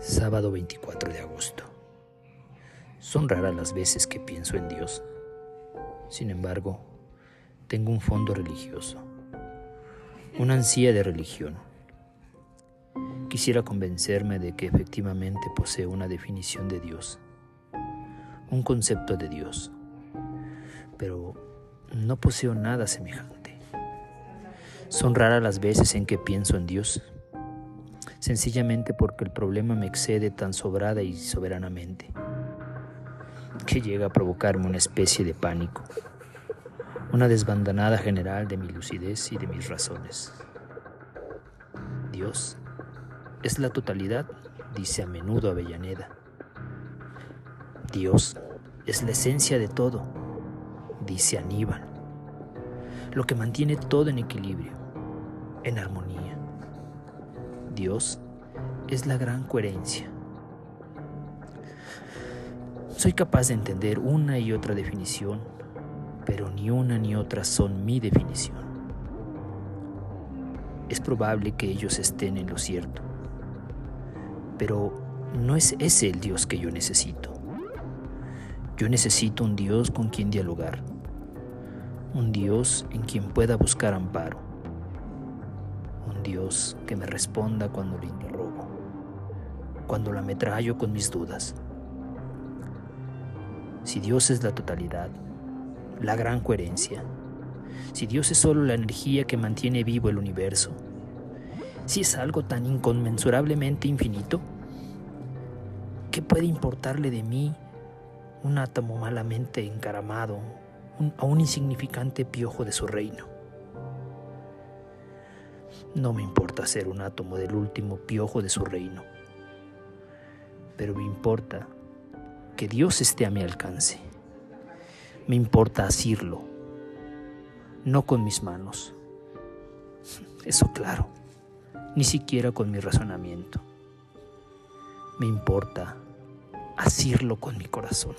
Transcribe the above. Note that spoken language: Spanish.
Sábado 24 de agosto. Son raras las veces que pienso en Dios. Sin embargo, tengo un fondo religioso, una ansía de religión. Quisiera convencerme de que efectivamente posee una definición de Dios, un concepto de Dios, pero no poseo nada semejante. Son raras las veces en que pienso en Dios sencillamente porque el problema me excede tan sobrada y soberanamente que llega a provocarme una especie de pánico, una desbandanada general de mi lucidez y de mis razones. Dios es la totalidad, dice a menudo Avellaneda. Dios es la esencia de todo, dice Aníbal, lo que mantiene todo en equilibrio, en armonía. Dios es la gran coherencia. Soy capaz de entender una y otra definición, pero ni una ni otra son mi definición. Es probable que ellos estén en lo cierto, pero no es ese el Dios que yo necesito. Yo necesito un Dios con quien dialogar, un Dios en quien pueda buscar amparo Dios que me responda cuando le interrogo, cuando la ametrallo con mis dudas. Si Dios es la totalidad, la gran coherencia, si Dios es solo la energía que mantiene vivo el universo, si es algo tan inconmensurablemente infinito, ¿qué puede importarle de mí un átomo malamente encaramado a un insignificante piojo de su reino? No me importa ser un átomo del último piojo de su reino, pero me importa que Dios esté a mi alcance. Me importa asirlo, no con mis manos. Eso claro, ni siquiera con mi razonamiento. Me importa asirlo con mi corazón.